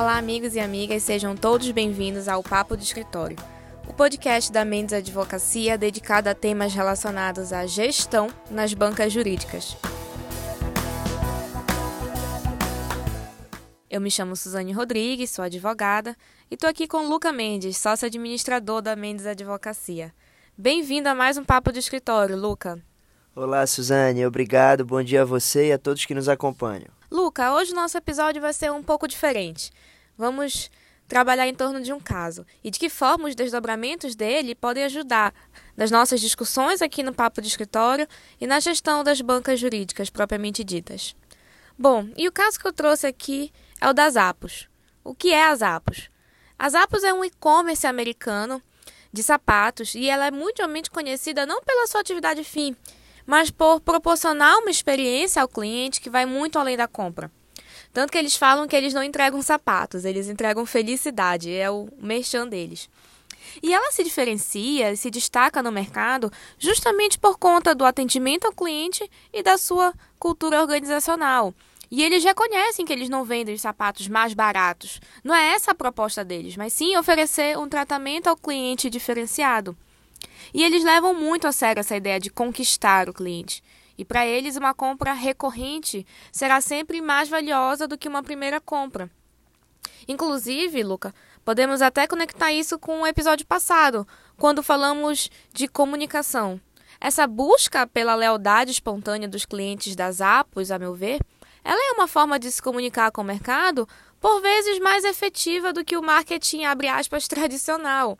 Olá, amigos e amigas, sejam todos bem-vindos ao Papo do Escritório, o podcast da Mendes Advocacia dedicado a temas relacionados à gestão nas bancas jurídicas. Eu me chamo Suzane Rodrigues, sou advogada e estou aqui com Luca Mendes, sócio administrador da Mendes Advocacia. Bem-vindo a mais um Papo do Escritório, Luca. Olá, Suzane, obrigado, bom dia a você e a todos que nos acompanham. Luca, hoje o nosso episódio vai ser um pouco diferente. Vamos trabalhar em torno de um caso e de que forma os desdobramentos dele podem ajudar nas nossas discussões aqui no Papo de Escritório e na gestão das bancas jurídicas propriamente ditas. Bom, e o caso que eu trouxe aqui é o das Apos. O que é as Apos? As Apos é um e-commerce americano de sapatos e ela é mundialmente conhecida não pela sua atividade fim, mas por proporcionar uma experiência ao cliente que vai muito além da compra. Tanto que eles falam que eles não entregam sapatos, eles entregam felicidade, é o merchan deles. E ela se diferencia, se destaca no mercado justamente por conta do atendimento ao cliente e da sua cultura organizacional. E eles reconhecem que eles não vendem os sapatos mais baratos. Não é essa a proposta deles, mas sim oferecer um tratamento ao cliente diferenciado. E eles levam muito a sério essa ideia de conquistar o cliente. E para eles, uma compra recorrente será sempre mais valiosa do que uma primeira compra. Inclusive, Luca, podemos até conectar isso com o episódio passado, quando falamos de comunicação. Essa busca pela lealdade espontânea dos clientes das Apos, a meu ver, ela é uma forma de se comunicar com o mercado, por vezes mais efetiva do que o marketing aspas tradicional.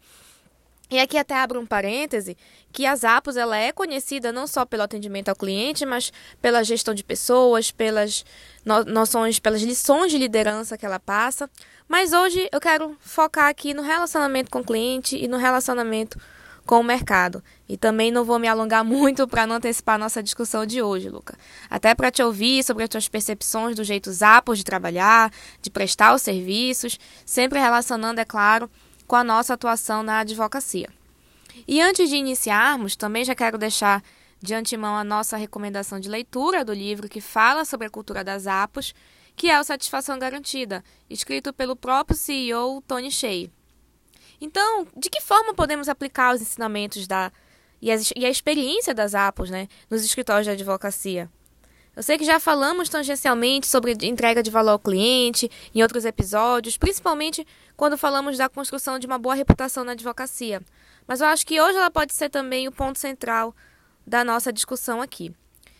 E aqui até abro um parêntese, que a Zappos ela é conhecida não só pelo atendimento ao cliente, mas pela gestão de pessoas, pelas no noções, pelas lições de liderança que ela passa. Mas hoje eu quero focar aqui no relacionamento com o cliente e no relacionamento com o mercado. E também não vou me alongar muito para não antecipar a nossa discussão de hoje, Luca. Até para te ouvir sobre as tuas percepções do jeito Zappos de trabalhar, de prestar os serviços, sempre relacionando, é claro, com a nossa atuação na advocacia. E antes de iniciarmos, também já quero deixar de antemão a nossa recomendação de leitura do livro que fala sobre a cultura das APOS, que é o Satisfação Garantida, escrito pelo próprio CEO Tony Shea. Então, de que forma podemos aplicar os ensinamentos da e, as, e a experiência das APOS né, nos escritórios de advocacia? Eu sei que já falamos tangencialmente sobre entrega de valor ao cliente em outros episódios, principalmente quando falamos da construção de uma boa reputação na advocacia. Mas eu acho que hoje ela pode ser também o ponto central da nossa discussão aqui.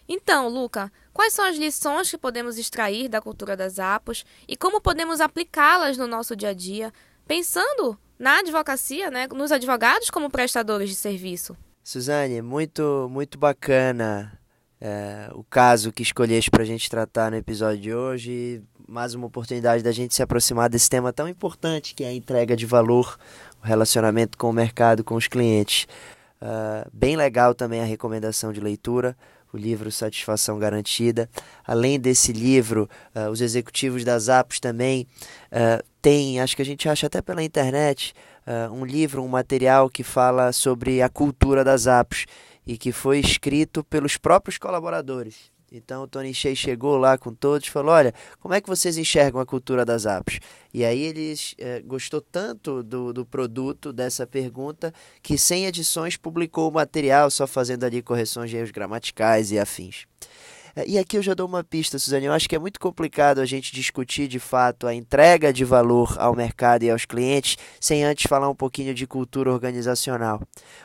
Então, Luca, quais são as lições que podemos extrair da cultura das APOS e como podemos aplicá-las no nosso dia a dia, pensando na advocacia, né, nos advogados como prestadores de serviço? Suzane, muito, muito bacana é, o caso que escolheste para a gente tratar no episódio de hoje. Mais uma oportunidade da gente se aproximar desse tema tão importante que é a entrega de valor, o relacionamento com o mercado, com os clientes. Uh, bem legal também a recomendação de leitura, o livro Satisfação Garantida. Além desse livro, uh, os executivos das APOS também uh, têm, acho que a gente acha até pela internet, um livro, um material que fala sobre a cultura das APOS e que foi escrito pelos próprios colaboradores. Então o Tony Shea chegou lá com todos e falou: Olha, como é que vocês enxergam a cultura das apps? E aí eles é, gostou tanto do, do produto, dessa pergunta, que sem edições publicou o material, só fazendo ali correções de erros gramaticais e afins. É, e aqui eu já dou uma pista, Suzane. Eu acho que é muito complicado a gente discutir de fato a entrega de valor ao mercado e aos clientes sem antes falar um pouquinho de cultura organizacional.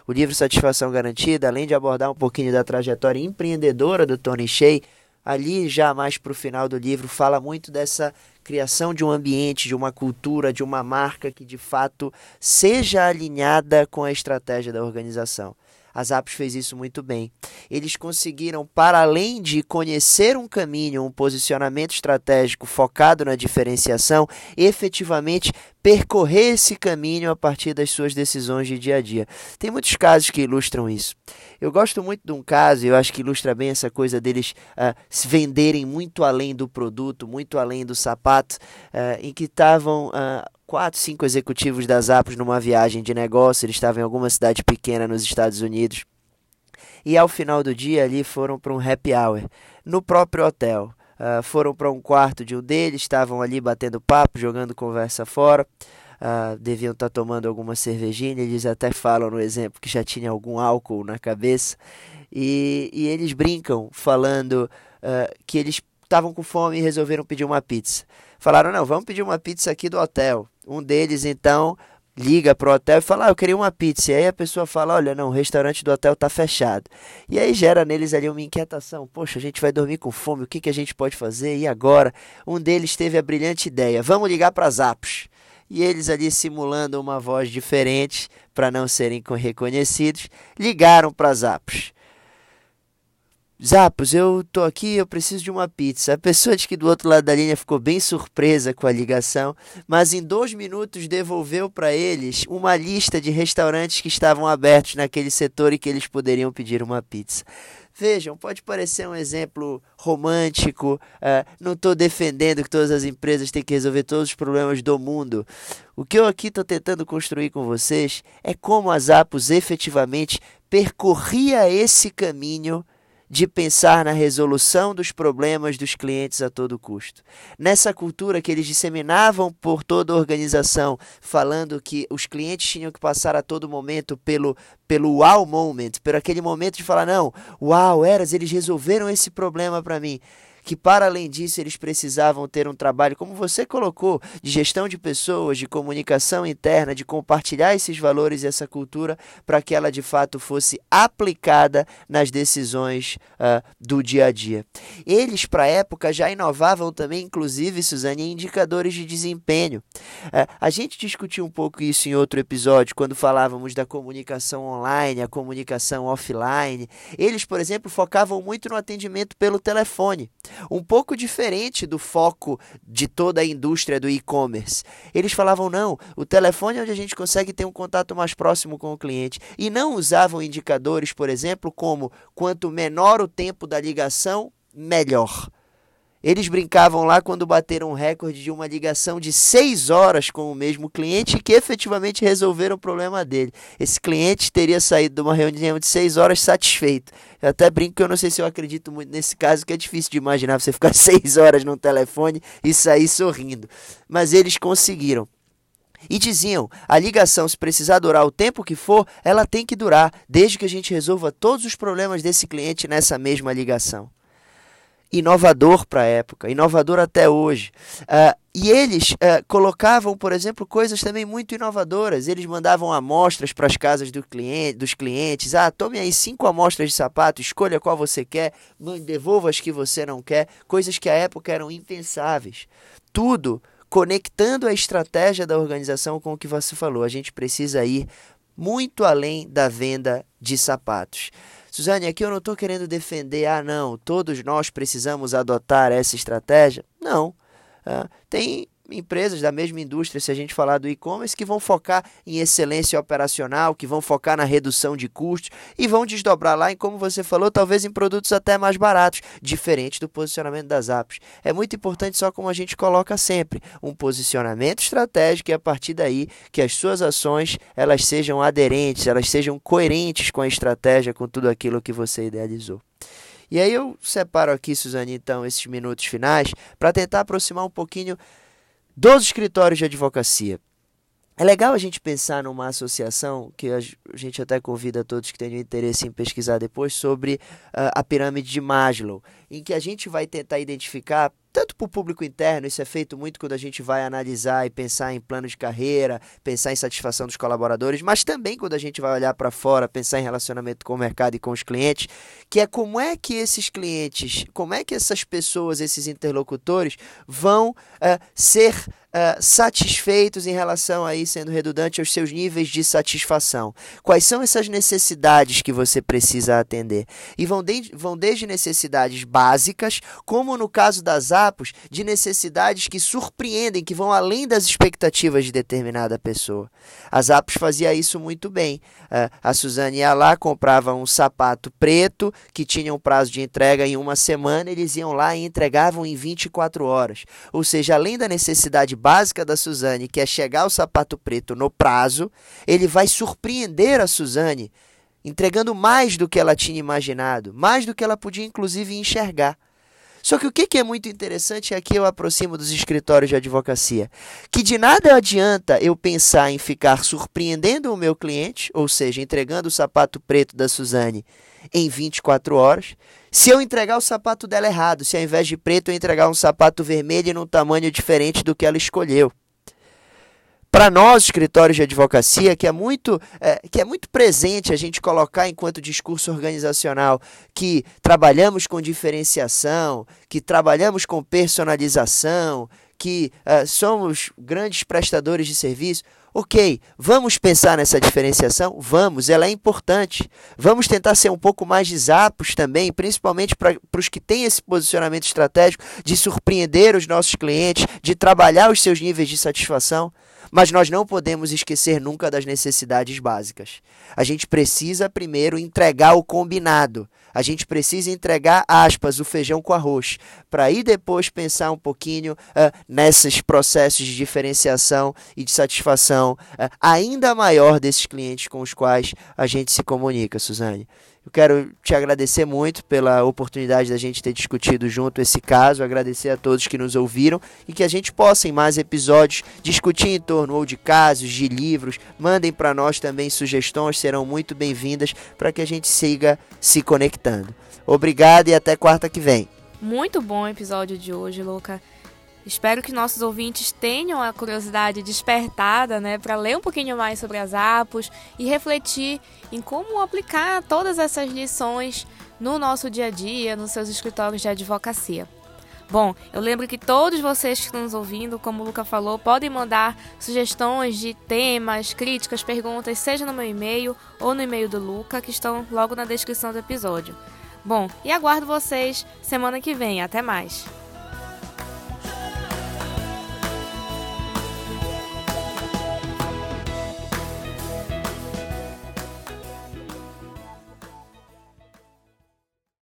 O livro Satisfação Garantida, além de abordar um pouquinho da trajetória empreendedora do Tony Shea, ali já mais para o final do livro fala muito dessa criação de um ambiente, de uma cultura, de uma marca que de fato seja alinhada com a estratégia da organização. A Zappos fez isso muito bem. Eles conseguiram, para além de conhecer um caminho, um posicionamento estratégico focado na diferenciação, efetivamente percorrer esse caminho a partir das suas decisões de dia a dia. Tem muitos casos que ilustram isso. Eu gosto muito de um caso, eu acho que ilustra bem essa coisa deles uh, se venderem muito além do produto, muito além do sapato, uh, em que estavam. Uh, quatro, cinco executivos das Apos numa viagem de negócio. Eles estavam em alguma cidade pequena nos Estados Unidos. E ao final do dia ali foram para um happy hour no próprio hotel. uh, foram para um quarto de um deles, estavam ali batendo papo, jogando conversa fora. Uh, deviam estar tá tomando alguma cervejinha, eles até falam no exemplo que já tinha algum álcool na cabeça, e, e eles brincam falando uh, que eles estavam com fome e resolveram pedir uma pizza. Falaram: não, vamos pedir uma pizza aqui do hotel. Um deles então liga pro hotel e fala: ah, eu queria uma pizza. E aí a pessoa fala: olha, não, o restaurante do hotel tá fechado. E aí gera neles ali uma inquietação: poxa, a gente vai dormir com fome, o que, que a gente pode fazer? E agora? Um deles teve a brilhante ideia: vamos ligar para Zappos. E eles ali simulando uma voz diferente para não serem reconhecidos, ligaram para Zappos. Zapos, eu tô aqui, eu preciso de uma pizza. A pessoa de que do outro lado da linha ficou bem surpresa com a ligação, mas em dois minutos devolveu para eles uma lista de restaurantes que estavam abertos naquele setor e que eles poderiam pedir uma pizza. Vejam, pode parecer um exemplo romântico, uh, não estou defendendo que todas as empresas têm que resolver todos os problemas do mundo. O que eu aqui estou tentando construir com vocês é como a Zapos efetivamente percorria esse caminho de pensar na resolução dos problemas dos clientes a todo custo. Nessa cultura que eles disseminavam por toda a organização, falando que os clientes tinham que passar a todo momento pelo pelo wow moment, por aquele momento de falar não, uau, eras, eles resolveram esse problema para mim que para além disso eles precisavam ter um trabalho, como você colocou, de gestão de pessoas, de comunicação interna, de compartilhar esses valores e essa cultura para que ela de fato fosse aplicada nas decisões uh, do dia a dia. Eles, para a época, já inovavam também, inclusive, Suzane, em indicadores de desempenho. Uh, a gente discutiu um pouco isso em outro episódio, quando falávamos da comunicação online, a comunicação offline. Eles, por exemplo, focavam muito no atendimento pelo telefone um pouco diferente do foco de toda a indústria do e-commerce. Eles falavam: não, o telefone é onde a gente consegue ter um contato mais próximo com o cliente. E não usavam indicadores, por exemplo, como quanto menor o tempo da ligação, melhor. Eles brincavam lá quando bateram um recorde de uma ligação de seis horas com o mesmo cliente que efetivamente resolveram o problema dele. Esse cliente teria saído de uma reunião de seis horas satisfeito. Eu até brinco que eu não sei se eu acredito muito nesse caso, que é difícil de imaginar você ficar seis horas no telefone e sair sorrindo. Mas eles conseguiram. E diziam: a ligação, se precisar durar o tempo que for, ela tem que durar, desde que a gente resolva todos os problemas desse cliente nessa mesma ligação inovador para a época, inovador até hoje. Uh, e eles uh, colocavam, por exemplo, coisas também muito inovadoras. Eles mandavam amostras para as casas do cliente, dos clientes. Ah, tome aí cinco amostras de sapato, escolha qual você quer, devolva as que você não quer. Coisas que à época eram impensáveis. Tudo conectando a estratégia da organização com o que você falou. A gente precisa ir muito além da venda de sapatos. Suzane, aqui eu não estou querendo defender, ah, não, todos nós precisamos adotar essa estratégia. Não. Uh, tem empresas da mesma indústria, se a gente falar do e-commerce, que vão focar em excelência operacional, que vão focar na redução de custos e vão desdobrar lá em, como você falou, talvez em produtos até mais baratos, diferente do posicionamento das apps. É muito importante, só como a gente coloca sempre, um posicionamento estratégico e a partir daí que as suas ações elas sejam aderentes, elas sejam coerentes com a estratégia, com tudo aquilo que você idealizou. E aí eu separo aqui, Suzane, então, esses minutos finais para tentar aproximar um pouquinho dos escritórios de advocacia. É legal a gente pensar numa associação que a gente até convida todos que tenham interesse em pesquisar depois sobre uh, a pirâmide de Maslow, em que a gente vai tentar identificar tanto para o público interno, isso é feito muito quando a gente vai analisar e pensar em plano de carreira, pensar em satisfação dos colaboradores, mas também quando a gente vai olhar para fora, pensar em relacionamento com o mercado e com os clientes, que é como é que esses clientes, como é que essas pessoas, esses interlocutores vão uh, ser Uh, satisfeitos em relação aí, sendo redundante, aos seus níveis de satisfação. Quais são essas necessidades que você precisa atender? E vão, de, vão desde necessidades básicas, como no caso das apos, de necessidades que surpreendem, que vão além das expectativas de determinada pessoa. As apos fazia isso muito bem. Uh, a Suzane ia lá, comprava um sapato preto que tinha um prazo de entrega em uma semana, eles iam lá e entregavam em 24 horas. Ou seja, além da necessidade básica da Suzane, que é chegar o sapato preto no prazo, ele vai surpreender a Suzane, entregando mais do que ela tinha imaginado, mais do que ela podia inclusive enxergar. Só que o que é muito interessante é que eu aproximo dos escritórios de advocacia, que de nada adianta eu pensar em ficar surpreendendo o meu cliente, ou seja, entregando o sapato preto da Suzane em 24 horas, se eu entregar o sapato dela errado, se ao invés de preto eu entregar um sapato vermelho e num tamanho diferente do que ela escolheu para nós, escritórios de advocacia, que é muito é, que é muito presente a gente colocar enquanto discurso organizacional que trabalhamos com diferenciação, que trabalhamos com personalização, que uh, somos grandes prestadores de serviço. Ok, vamos pensar nessa diferenciação? Vamos, ela é importante. Vamos tentar ser um pouco mais de zapos também, principalmente para os que têm esse posicionamento estratégico de surpreender os nossos clientes, de trabalhar os seus níveis de satisfação. Mas nós não podemos esquecer nunca das necessidades básicas. A gente precisa primeiro entregar o combinado. A gente precisa entregar, aspas, o feijão com arroz, para aí depois pensar um pouquinho uh, nesses processos de diferenciação e de satisfação uh, ainda maior desses clientes com os quais a gente se comunica, Suzane. Eu quero te agradecer muito pela oportunidade da gente ter discutido junto esse caso, agradecer a todos que nos ouviram e que a gente possa, em mais episódios, discutir em torno ou de casos, de livros. Mandem para nós também sugestões, serão muito bem-vindas para que a gente siga se conectando. Obrigado e até quarta que vem. Muito bom o episódio de hoje, Luca. Espero que nossos ouvintes tenham a curiosidade despertada, né, para ler um pouquinho mais sobre as APOS e refletir em como aplicar todas essas lições no nosso dia a dia, nos seus escritórios de advocacia. Bom, eu lembro que todos vocês que estão nos ouvindo, como o Luca falou, podem mandar sugestões de temas, críticas, perguntas, seja no meu e-mail ou no e-mail do Luca, que estão logo na descrição do episódio. Bom, e aguardo vocês semana que vem. Até mais!